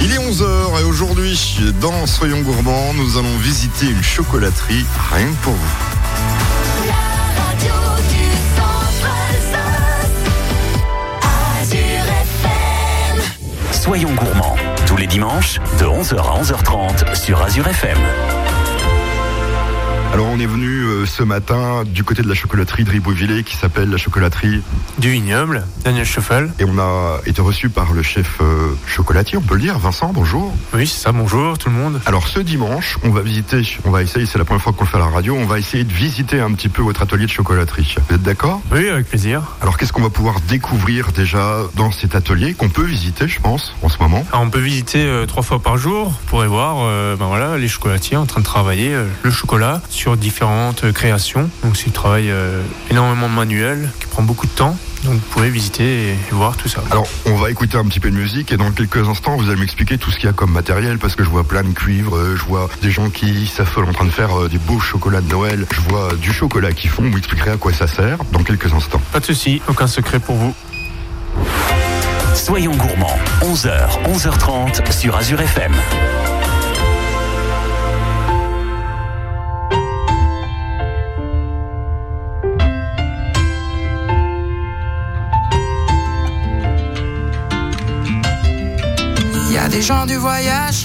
Il est 11h et aujourd'hui, dans Soyons Gourmands, nous allons visiter une chocolaterie rien que pour vous. Soyons gourmands, tous les dimanches, de 11h à 11h30 sur Azure FM. Alors on est venu euh, ce matin du côté de la chocolaterie de Ribeauvillé qui s'appelle la chocolaterie du vignoble, Daniel Schoffel. et on a été reçu par le chef euh, chocolatier, on peut le dire, Vincent, bonjour. Oui, c'est ça, bonjour tout le monde. Alors ce dimanche, on va visiter, on va essayer, c'est la première fois qu'on le fait à la radio, on va essayer de visiter un petit peu votre atelier de chocolaterie. Vous êtes d'accord? Oui, avec plaisir. Alors qu'est-ce qu'on va pouvoir découvrir déjà dans cet atelier qu'on peut visiter, je pense, en ce moment? Alors, on peut visiter euh, trois fois par jour. Vous pourrez voir ben voilà, les chocolatiers en train de travailler le chocolat sur différentes euh, créations. Donc c'est un travail euh, énormément manuel qui prend beaucoup de temps. Donc vous pouvez visiter et voir tout ça. Alors, on va écouter un petit peu de musique et dans quelques instants, vous allez m'expliquer tout ce qu'il y a comme matériel parce que je vois plein de cuivres, euh, je vois des gens qui s'affolent en train de faire des beaux chocolats de Noël, je vois du chocolat qui font, vous m'expliquerez à quoi ça sert dans quelques instants. Pas de souci, aucun secret pour vous. Soyons gourmands, 11h, 11h30 sur Azure FM.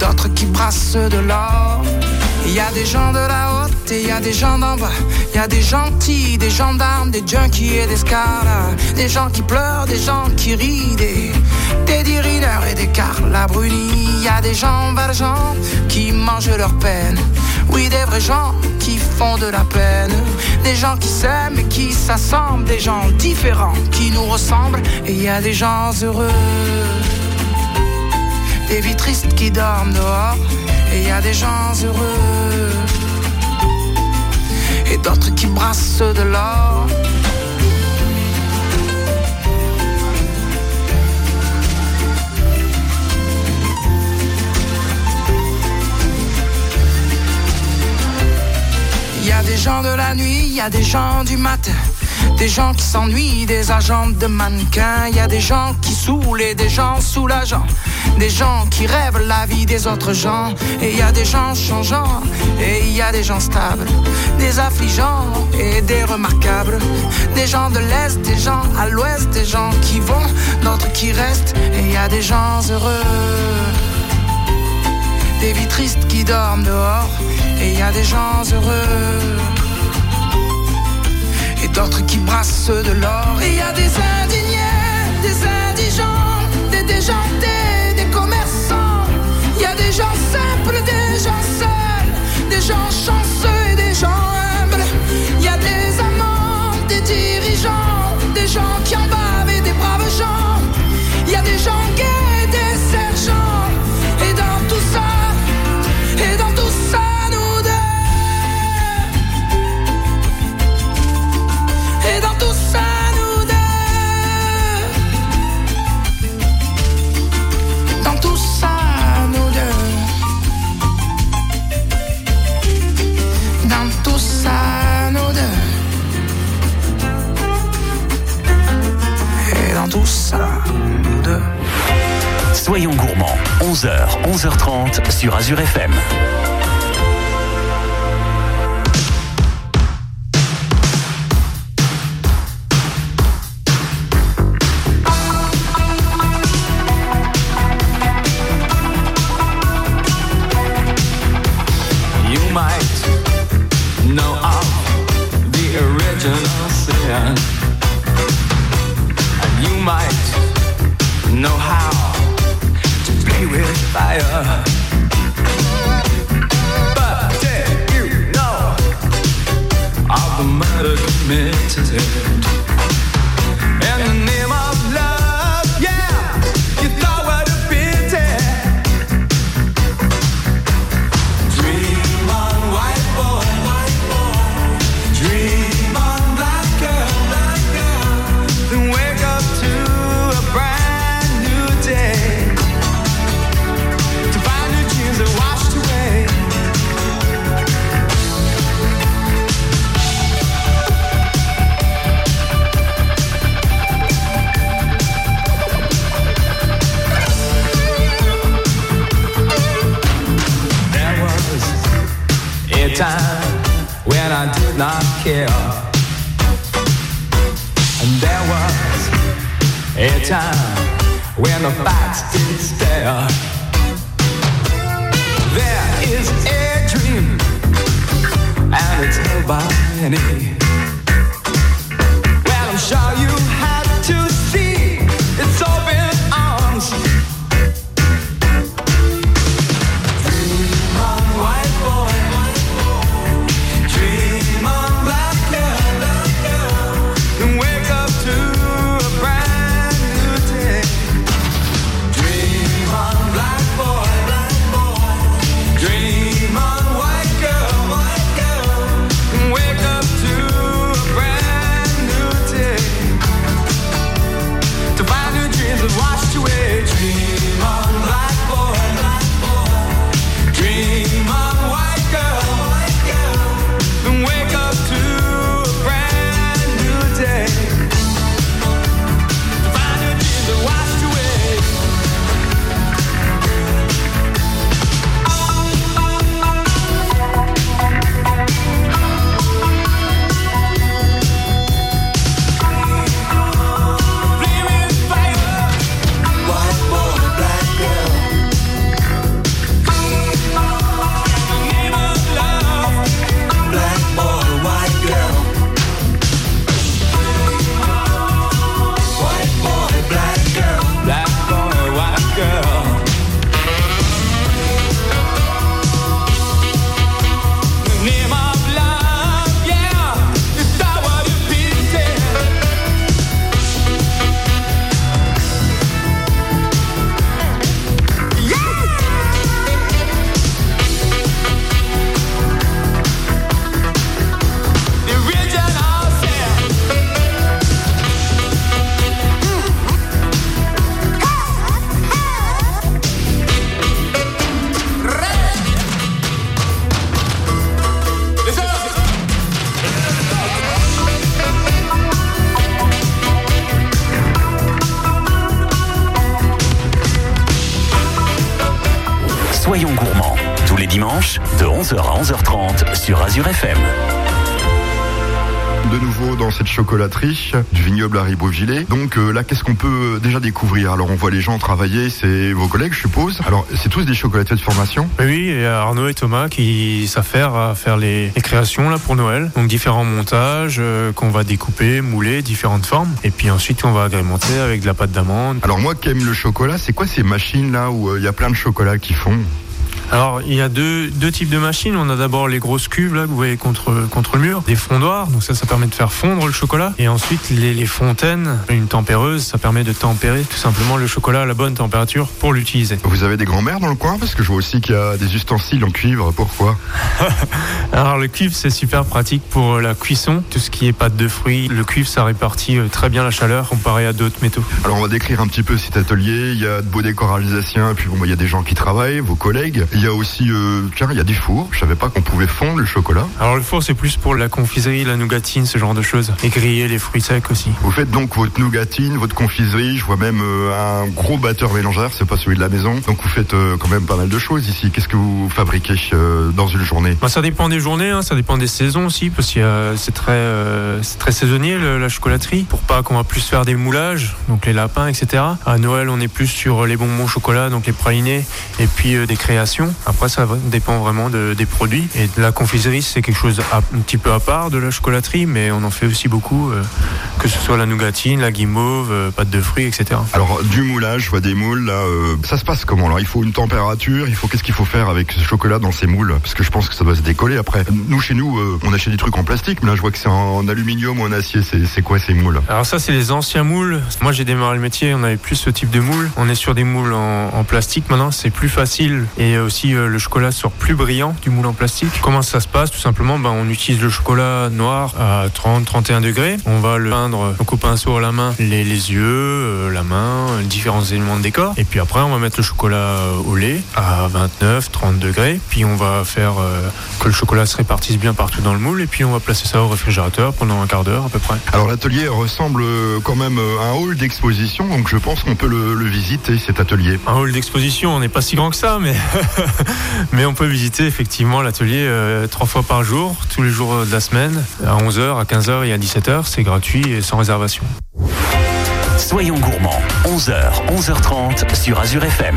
d'autres qui brassent de l'or. Il y a des gens de la haute et il y a des gens d'en bas. Il y a des gentils, des gendarmes, des junkies et des scars. Des gens qui pleurent, des gens qui rient, des Riner et des Carla Bruni. Il y a des gens valjean qui mangent leur peine. Oui, des vrais gens qui font de la peine. Des gens qui s'aiment et qui s'assemblent. Des gens différents qui nous ressemblent. Et il y a des gens heureux des vies tristes qui dorment dehors. Et y a des gens heureux et d'autres qui brassent de l'or. Y a des gens de la nuit, y a des gens du matin. Des gens qui s'ennuient, des agents de mannequins. Y a des gens qui saoulent et des gens soulageants. Des gens qui rêvent la vie des autres gens. Et y a des gens changeants et y a des gens stables. Des affligeants et des remarquables. Des gens de l'Est, des gens à l'Ouest, des gens qui vont, d'autres qui restent. Et y a des gens heureux des vies tristes qui dorment dehors. Et y a des gens heureux et d'autres qui brassent de l'or. Il y a des indignés, des indigents, des déjantés, des commerçants. Il y a des gens simples, des gens seuls, des gens chanceux et des gens humbles. Il y a des amants, des dirigeants, des gens qui en sur Azure FM. Dimanches, de 11h à 11h30 sur Azure FM. De nouveau dans cette chocolaterie du vignoble Harry Beauvillé. Donc euh, là, qu'est-ce qu'on peut déjà découvrir? Alors on voit les gens travailler, c'est vos collègues, je suppose. Alors c'est tous des chocolatiers de formation? Oui, Oui, et Arnaud et Thomas qui faire à faire les, les créations là pour Noël. Donc différents montages euh, qu'on va découper, mouler, différentes formes. Et puis ensuite on va agrémenter avec de la pâte d'amande. Alors moi qui aime le chocolat, c'est quoi ces machines là où euh, il y a plein de chocolat qui font? Alors il y a deux, deux types de machines. On a d'abord les grosses cubes là que vous voyez contre, contre le mur, des fondoirs. Donc ça, ça permet de faire fondre le chocolat. Et ensuite les, les fontaines, une tempéreuse, ça permet de tempérer tout simplement le chocolat à la bonne température pour l'utiliser. Vous avez des grands-mères dans le coin? Parce que je vois aussi qu'il y a des ustensiles en cuivre. Pourquoi? Alors le cuivre c'est super pratique pour la cuisson, tout ce qui est pâte de fruits. Le cuivre ça répartit euh, très bien la chaleur comparé à d'autres métaux. Alors on va décrire un petit peu cet atelier. Il y a de beaux et puis bon, bah, il y a des gens qui travaillent, vos collègues. Il y a aussi, euh, tiens, il y a des fours. Je savais pas qu'on pouvait fondre le chocolat. Alors le four c'est plus pour la confiserie, la nougatine, ce genre de choses. Et griller les fruits secs aussi. Vous faites donc votre nougatine, votre confiserie. Je vois même euh, un gros batteur mélangeur. C'est pas celui de la maison. Donc vous faites euh, quand même pas mal de choses ici. Qu'est-ce que vous fabriquez dans une journée? Bah, ça dépend des journées, hein, ça dépend des saisons aussi, parce que c'est très, c'est très saisonnier le- la chocolaterie. Pour pas qu'on va plus faire des moulages, donc les lapins, etc. À Noël, on est plus sur les bonbons au chocolat, donc les pralinés, et puis des créations. Après, ça dépend vraiment de- des produits. Et de la confiserie, c'est quelque chose à- un petit peu à part de la chocolaterie, mais on en fait aussi beaucoup, euh, que ce soit la nougatine, la guimauve, euh, pâte de fruits, etc. Alors du moulage, je vois des moules là. euh, ça se passe comment Alors il faut une température. Il faut qu'est-ce qu'il faut faire avec ce chocolat dans ces moules? Parce que je pense que ça doit se décoller après. Nous chez nous, euh, on achète des trucs en plastique, mais là je vois que c'est en aluminium ou en acier. C'est quoi ces moules? Alors ça, c'est les anciens moules. Moi, j'ai démarré le métier, on avait plus ce type de moule. On est sur des moules en, en plastique maintenant, c'est plus facile et aussi euh, le chocolat sort plus brillant du moule en plastique. Comment ça se passe Tout simplement, ben, on utilise le chocolat noir à 30-31 degrés. On va le peindre donc au pinceau à la main, les, les yeux, euh, la main, différents éléments de décor. Et puis après, on va mettre le chocolat euh, au lait à 29-30 degrés. Puis on va faire que le chocolat se répartisse bien partout dans le moule. Et puis on va placer ça au réfrigérateur pendant un quart d'heure à peu près. Alors l'atelier ressemble quand même à un hall d'exposition, donc je pense qu'on peut le, le visiter cet atelier. Un hall d'exposition, on n'est pas si grand que ça, mais Mais on peut visiter effectivement l'atelier euh, trois fois par jour, tous les jours de la semaine, à 11h, à 15h et à 17h. C'est gratuit et sans réservation. Soyons gourmands, 11h, 11h30 sur Azure FM.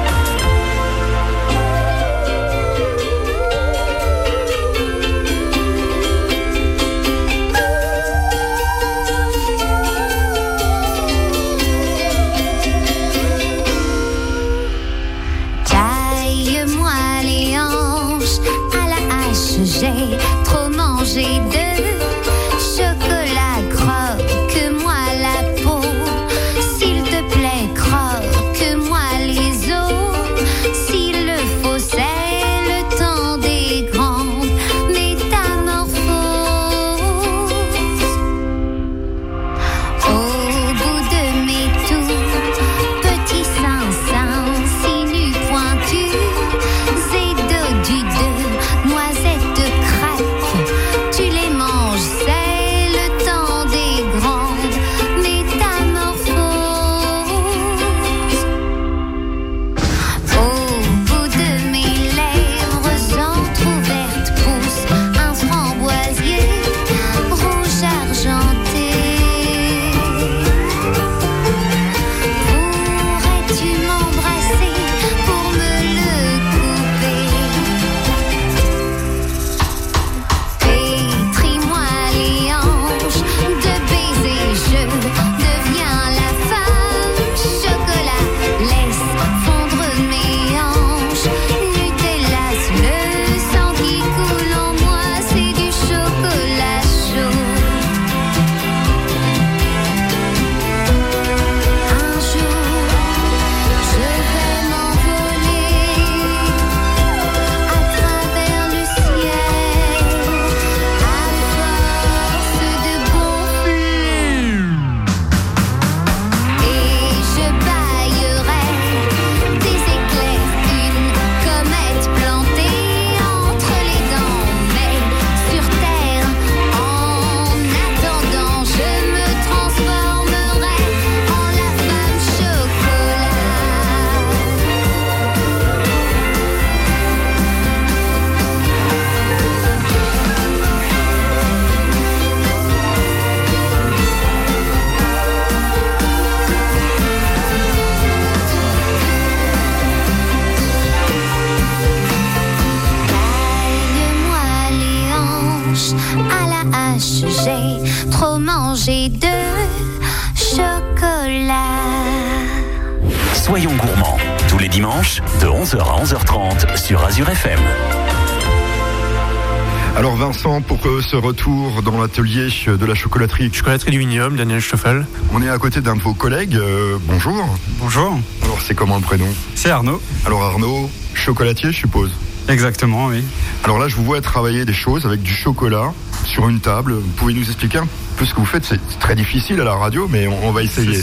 Ce retour dans l'atelier de la chocolaterie, Chocolaterie du Vignoble, Daniel Stoffel. on est à côté d'un de vos collègues. euh, bonjour. Bonjour, Alors c'est comment le prénom? C'est Arnaud. Alors Arnaud, chocolatier je suppose. Exactement, oui. Alors là je vous vois travailler des choses avec du chocolat sur une table. Vous pouvez nous expliquer un peu ce que vous faites C'est très difficile à la radio mais on, on va essayer.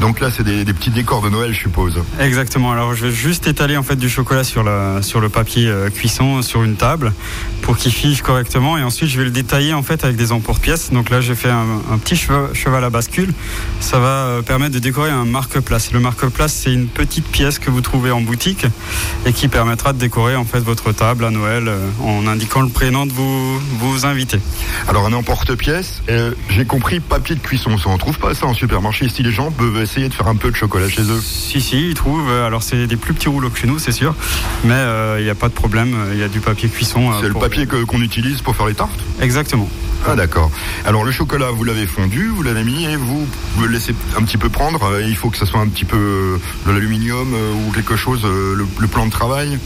Donc là c'est des, des petits décors de Noël je suppose. Exactement. Alors je vais juste étaler en fait du chocolat sur, la, sur le papier euh, cuisson sur une table pour qu'il fige correctement et ensuite je vais le détailler en fait avec des emporte-pièces. Donc là j'ai fait un, un petit cheval, cheval à bascule. Ça va euh, permettre de décorer un marque-place. Le marque-place c'est une petite pièce que vous trouvez en boutique et qui permettra de décorer en fait votre table à Noël euh, en indiquant le prénom de vos, vos invités. Alors un emporte-pièce, euh, j'ai compris papier de cuisson. Ça, on trouve pas ça en supermarché. Si les gens peuvent essayer de faire un peu de chocolat chez eux. Si, si, ils trouvent. euh, Alors, c'est des plus petits rouleaux que chez nous, c'est sûr. Mais euh, il n'y a pas de problème. euh, Il y a du papier cuisson. euh, C'est le papier que- qu'on utilise pour faire les tartes? Exactement. Ah d'accord. Alors le chocolat, vous l'avez fondu, vous l'avez mis et vous, vous le laissez un petit peu prendre. Euh, Il faut que ça soit un petit peu euh, de l'aluminium euh, ou quelque chose, euh, le, le plan de travail.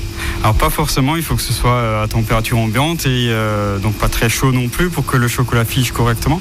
Alors, pas forcément. Il faut que ce soit euh, à température ambiante et euh, donc pas très chaud non plus pour que le chocolat fige correctement.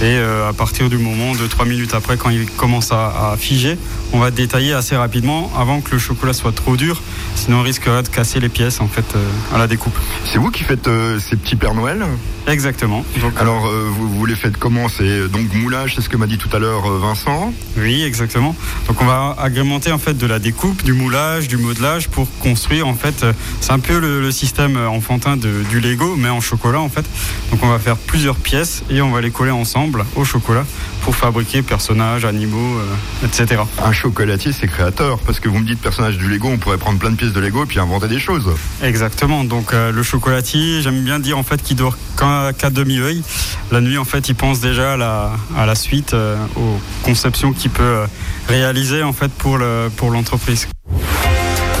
Et euh, à partir du moment de 3 minutes après, quand il commence à, à figer, on va détailler assez rapidement avant que le chocolat soit trop dur. Sinon, on risquerait de casser les pièces en fait euh, à la découpe. C'est vous qui faites euh, ces petits Pères Noël? Exactement. Donc, Alors vous, vous les faites comment? C'est donc moulage, c'est ce que m'a dit tout à l'heure Vincent. Oui, exactement. Donc on va agrémenter en fait de la découpe, du moulage, du modelage pour construire en fait. C'est un peu le, le système enfantin de- du Lego, mais en chocolat en fait. Donc on va faire plusieurs pièces et on va les coller ensemble au chocolat pour fabriquer personnages, animaux, euh, etc. Un chocolatier, c'est créateur parce que vous me dites personnage du Lego, on pourrait prendre plein de pièces de Lego et puis inventer des choses. Exactement. Donc euh, le chocolatier, j'aime bien dire en fait qu'il dort qu'à demi-œil. La nuit en fait, il pense déjà à la, à la suite, euh, aux conceptions qu'il peut euh, réaliser en fait pour le- pour l'entreprise.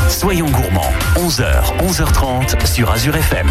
Soyons gourmands, 11h, 11h30 sur Azure FM.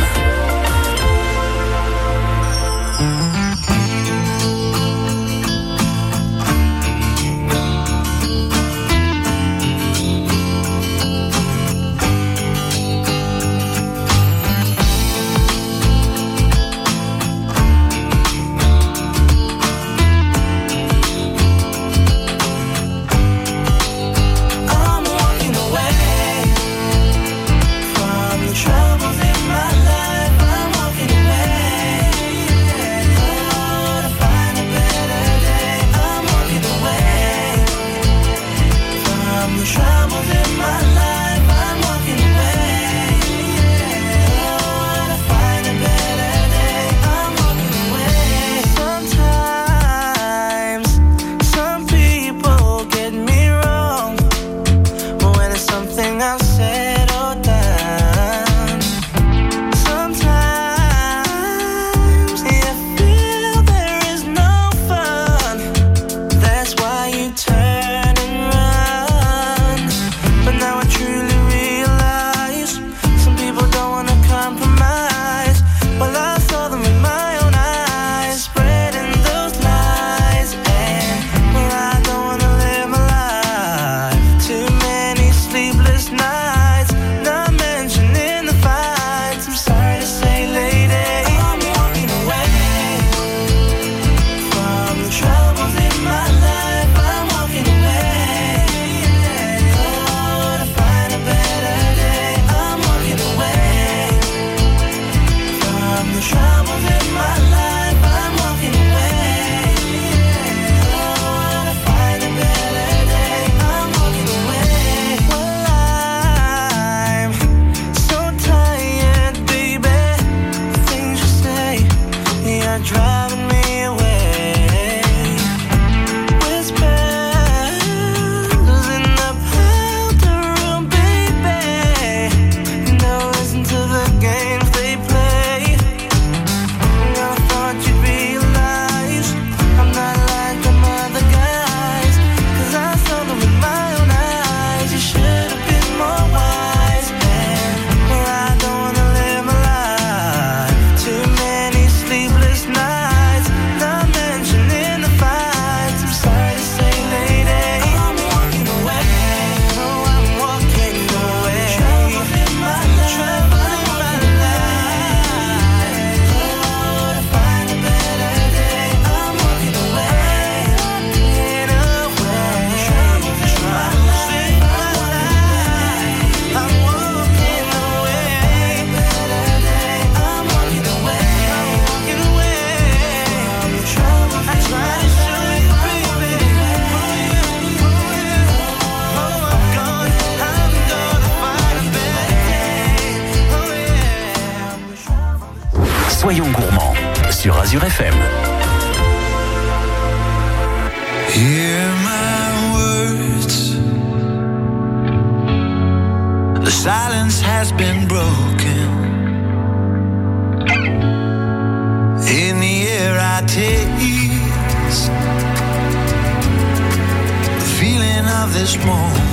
Hear my words. The silence has been broken. In the air, I taste the feeling of this moment.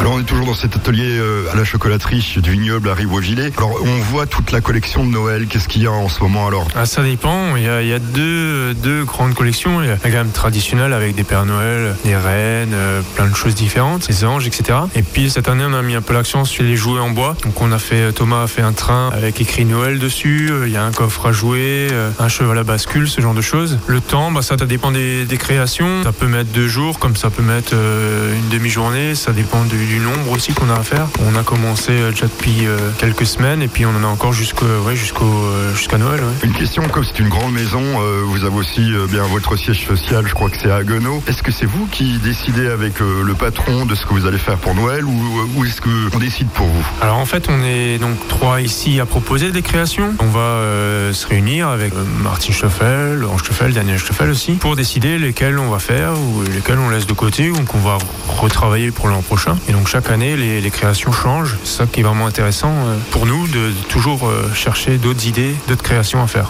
Alors on est toujours dans cet atelier euh, à la chocolaterie du vignoble à Rive-au-Gilet. Alors on voit toute la collection de Noël. Qu'est-ce qu'il y a en ce moment alors? Ah, ça dépend. Il y a, deux, deux grandes collections. Il y a la gamme traditionnelle avec des Pères Noël, des reines, euh, plein de choses différentes, des anges, etc. Et puis cette année, on a mis un peu l'accent sur les jouets en bois. Donc on a fait, Thomas a fait un train avec écrit Noël dessus. Euh, Il y a un coffre à jouer, euh, un cheval à bascule, ce genre de choses. Le temps, bah, ça, ça dépend des, créations. Ça peut mettre deux jours, comme ça peut mettre euh, une demi-journée. Ça dépend du, du nombre aussi qu'on a à faire. On a commencé euh, déjà depuis euh, quelques semaines et puis on en a encore jusqu'au, ouais, jusqu'au, euh, jusqu'à Noël. ouais. Une question, comme c'est une grande maison, euh, vous avez aussi euh, bien votre siège social, je crois que c'est à Haguenau. Est-ce que c'est vous qui décidez avec euh, le patron de ce que vous allez faire pour Noël ou, ou est-ce qu'on décide pour vous? Alors en fait, on est donc trois ici à proposer des créations. On va euh, se réunir avec euh, Martin Stoffel, Laurent Stoffel, Daniel Stoffel aussi, pour décider lesquels on va faire ou lesquels on laisse de côté ou qu'on va retravailler pour l'an prochain. Et donc chaque année, les, créations changent. C'est ça qui est vraiment intéressant euh, pour nous de, de toujours euh, chercher d'autres idées, d'autres créations à faire.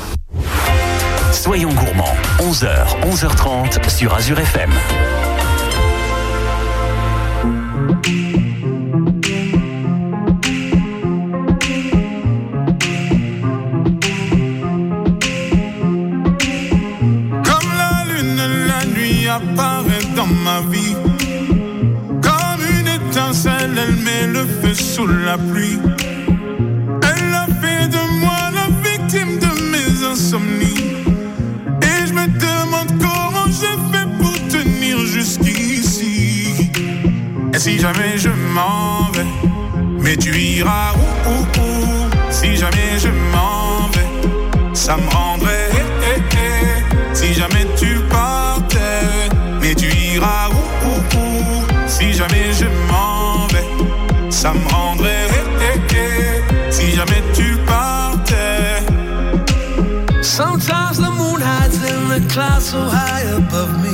Soyons gourmands, 11h, 11h30 sur Azure FM. Pluie. Elle a fait de moi la victime de mes insomnies. Et je me demande comment je fais pour tenir jusqu'ici. Et si jamais je m'en vais, mais tu iras où, où, où? Si jamais je m'en vais, ça me rendrait. eh, eh, eh. Si jamais tu partais, mais tu iras où, clouds so high above me.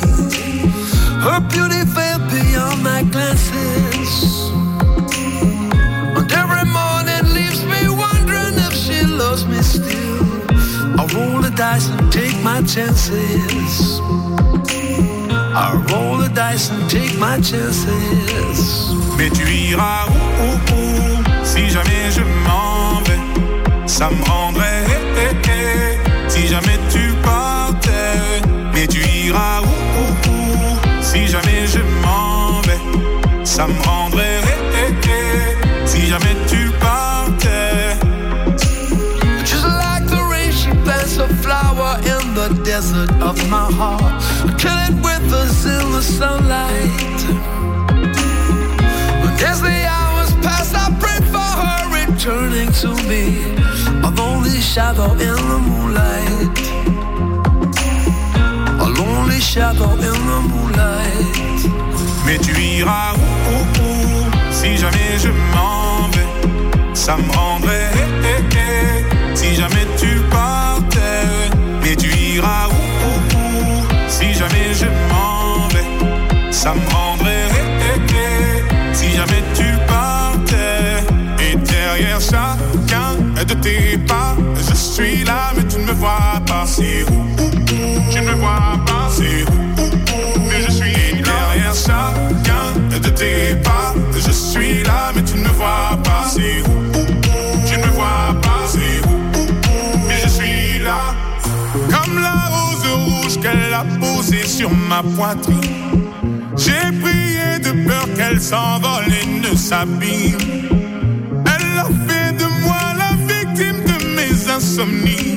Her beauty fell beyond my glances. And every morning leaves me wondering if she loves me still. I roll the dice and take my chances. I roll the dice and take my chances. Mais tu iras où, où, où? Si jamais je m'en vais, ça me rendrait. eh, eh, eh. Si jamais tu partais, mais tu iras où, où, où Si jamais je m'en vais, ça me rendrait. eh, eh, eh. Si jamais tu partais. Just like the rain, she plants a flower in the desert of my heart. Kill it with us in the sunlight. But as the hours pass, I pray for her returning to me. A lonely shadow in the moonlight. Shadow in the moonlight. Mais tu iras où, où, où Si jamais je m'en vais, ça me rendrait. eh, eh, eh. Si jamais tu partais, mais tu iras où, où, Si jamais je m'en vais, ça me rendrait. Si jamais tu partais, et derrière chacun de tes pas, je suis là, ne me vois pas. C'est où, Tu ne me vois pas. C'est où, Mais je suis derrière chacun de tes pas. Je suis là, mais tu ne me vois pas. C'est où, Tu ne me vois pas. C'est où? Mais je suis là. Comme la rose rouge qu'elle a posée sur ma poitrine. J'ai prié de peur qu'elle s'envole et ne s'abîme. Elle a fait de moi la victime de mes insomnies.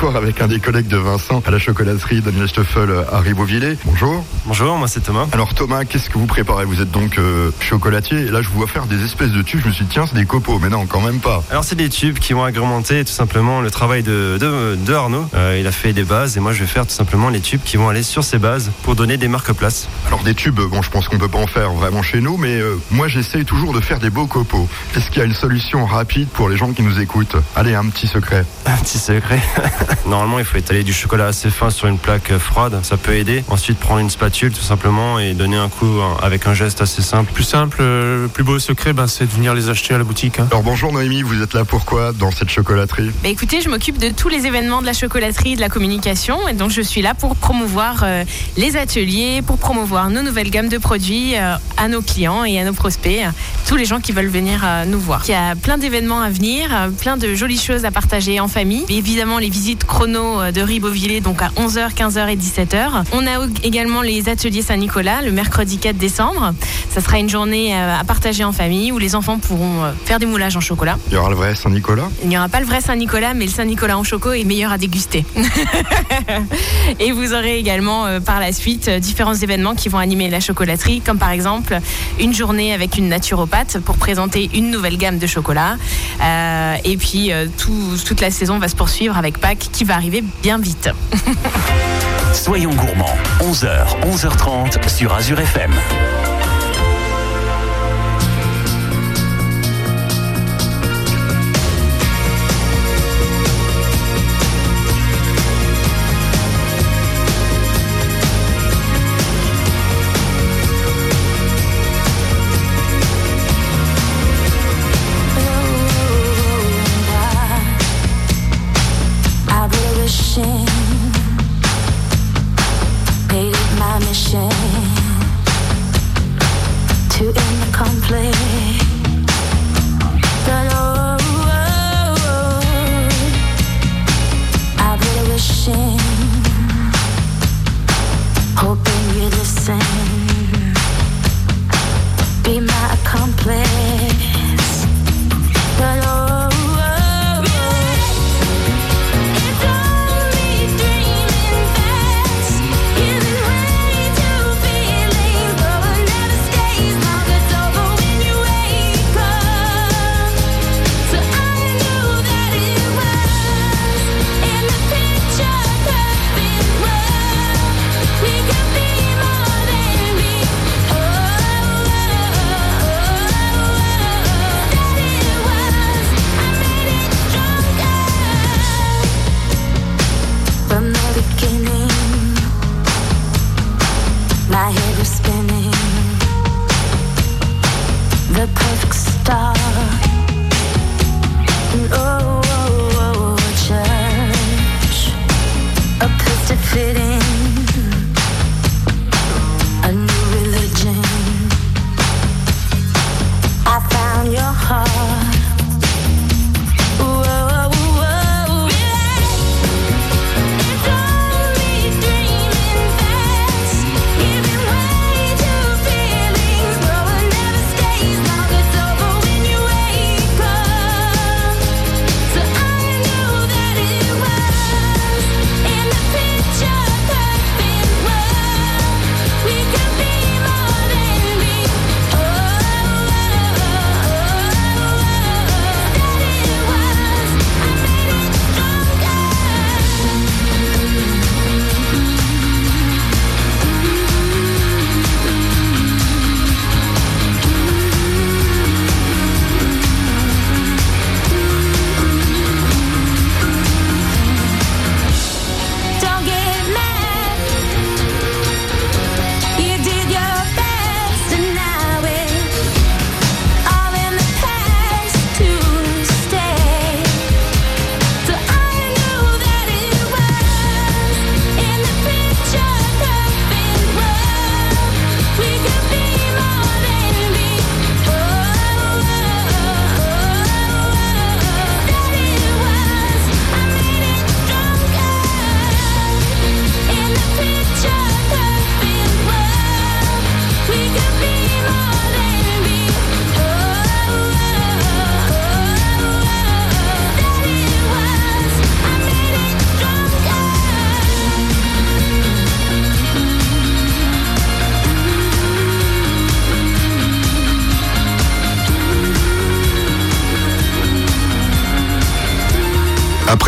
Toujours avec un des collègues de Vincent à la chocolaterie Daniel Stoffel à Ribeauvillé. Bonjour. Bonjour, moi c'est Thomas. Alors Thomas, qu'est-ce que vous préparez? Vous êtes donc euh, chocolatier et là je vous vois faire des espèces de tubes. Je me suis dit tiens c'est des copeaux, mais non quand même pas. Alors c'est des tubes qui vont agrémenter tout simplement le travail de, de, de Arnaud. Euh, il a fait des bases et moi je vais faire tout simplement les tubes qui vont aller sur ces bases pour donner des marque-places. Alors des tubes, bon je pense qu'on peut pas en faire vraiment chez nous, mais euh, moi j'essaye toujours de faire des beaux copeaux. Est-ce qu'il y a une solution rapide pour les gens qui nous écoutent? Allez un petit secret. Un petit secret. Normalement il faut étaler du chocolat assez fin sur une plaque froide, ça peut aider. Ensuite prendre une spatule tout simplement et donner un coup hein, avec un geste assez simple. Plus simple, euh, le plus beau secret, ben, c'est de venir les acheter à la boutique. hein. Alors bonjour Noémie, vous êtes là pourquoi dans cette chocolaterie? Bah écoutez, je m'occupe de tous les événements de la chocolaterie, de la communication, et donc je suis là pour promouvoir euh, les ateliers, pour promouvoir nos nouvelles gammes de produits euh, à nos clients et à nos prospects, euh, tous les gens qui veulent venir euh, nous voir. Il y a plein d'événements à venir, euh, plein de jolies choses à partager en famille. Évidemment, les visites chrono euh, de Ribeauvillé, donc à 11h, 15h et 17h. On a également les ateliers Saint-Nicolas le mercredi 4 décembre. Ça sera une journée euh, à partager en famille où les enfants pourront euh, faire des moulages en chocolat. Il y aura le vrai Saint-Nicolas? Il n'y aura pas le vrai Saint-Nicolas, mais le Saint-Nicolas en choco est meilleur à déguster. Et vous aurez également par la suite différents événements qui vont animer la chocolaterie, comme par exemple une journée avec une naturopathe pour présenter une nouvelle gamme de chocolat. Euh, et puis tout- toute la saison va se poursuivre avec Pâques qui va arriver bien vite. Soyons gourmands, 11h, 11h30 sur Azure FM.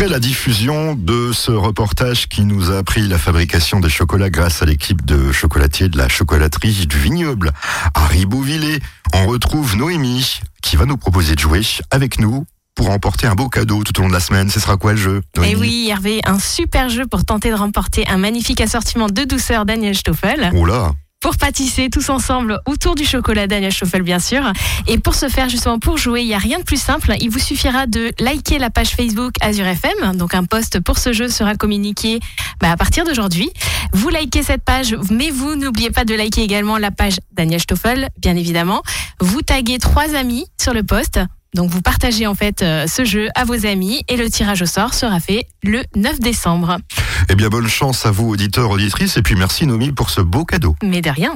Après la diffusion de ce reportage qui nous a appris la fabrication des chocolats grâce à l'équipe de chocolatiers de la chocolaterie du vignoble à Ribeauvillé, on retrouve Noémie qui va nous proposer de jouer avec nous pour remporter un beau cadeau tout au long de la semaine. Ce sera quoi le jeu Eh oui, Hervé, un super jeu pour tenter de remporter un magnifique assortiment de douceur Daniel Stoffel. Oh là Pour pâtisser tous ensemble autour du chocolat Daniel Stoffel, bien sûr. Et pour ce faire, justement, pour jouer, il n'y a rien de plus simple. Il vous suffira de liker la page Facebook Azure FM. Donc, un post pour ce jeu sera communiqué bah, à partir d'aujourd'hui. Vous likez cette page, mais vous n'oubliez pas de liker également la page Daniel Stoffel, bien évidemment. Vous taguez trois amis sur le post. Donc vous partagez en fait euh, ce jeu à vos amis et le tirage au sort sera fait le 9 décembre. Eh bien bonne chance à vous auditeurs, auditrices et puis merci Noémie pour ce beau cadeau. Mais de rien.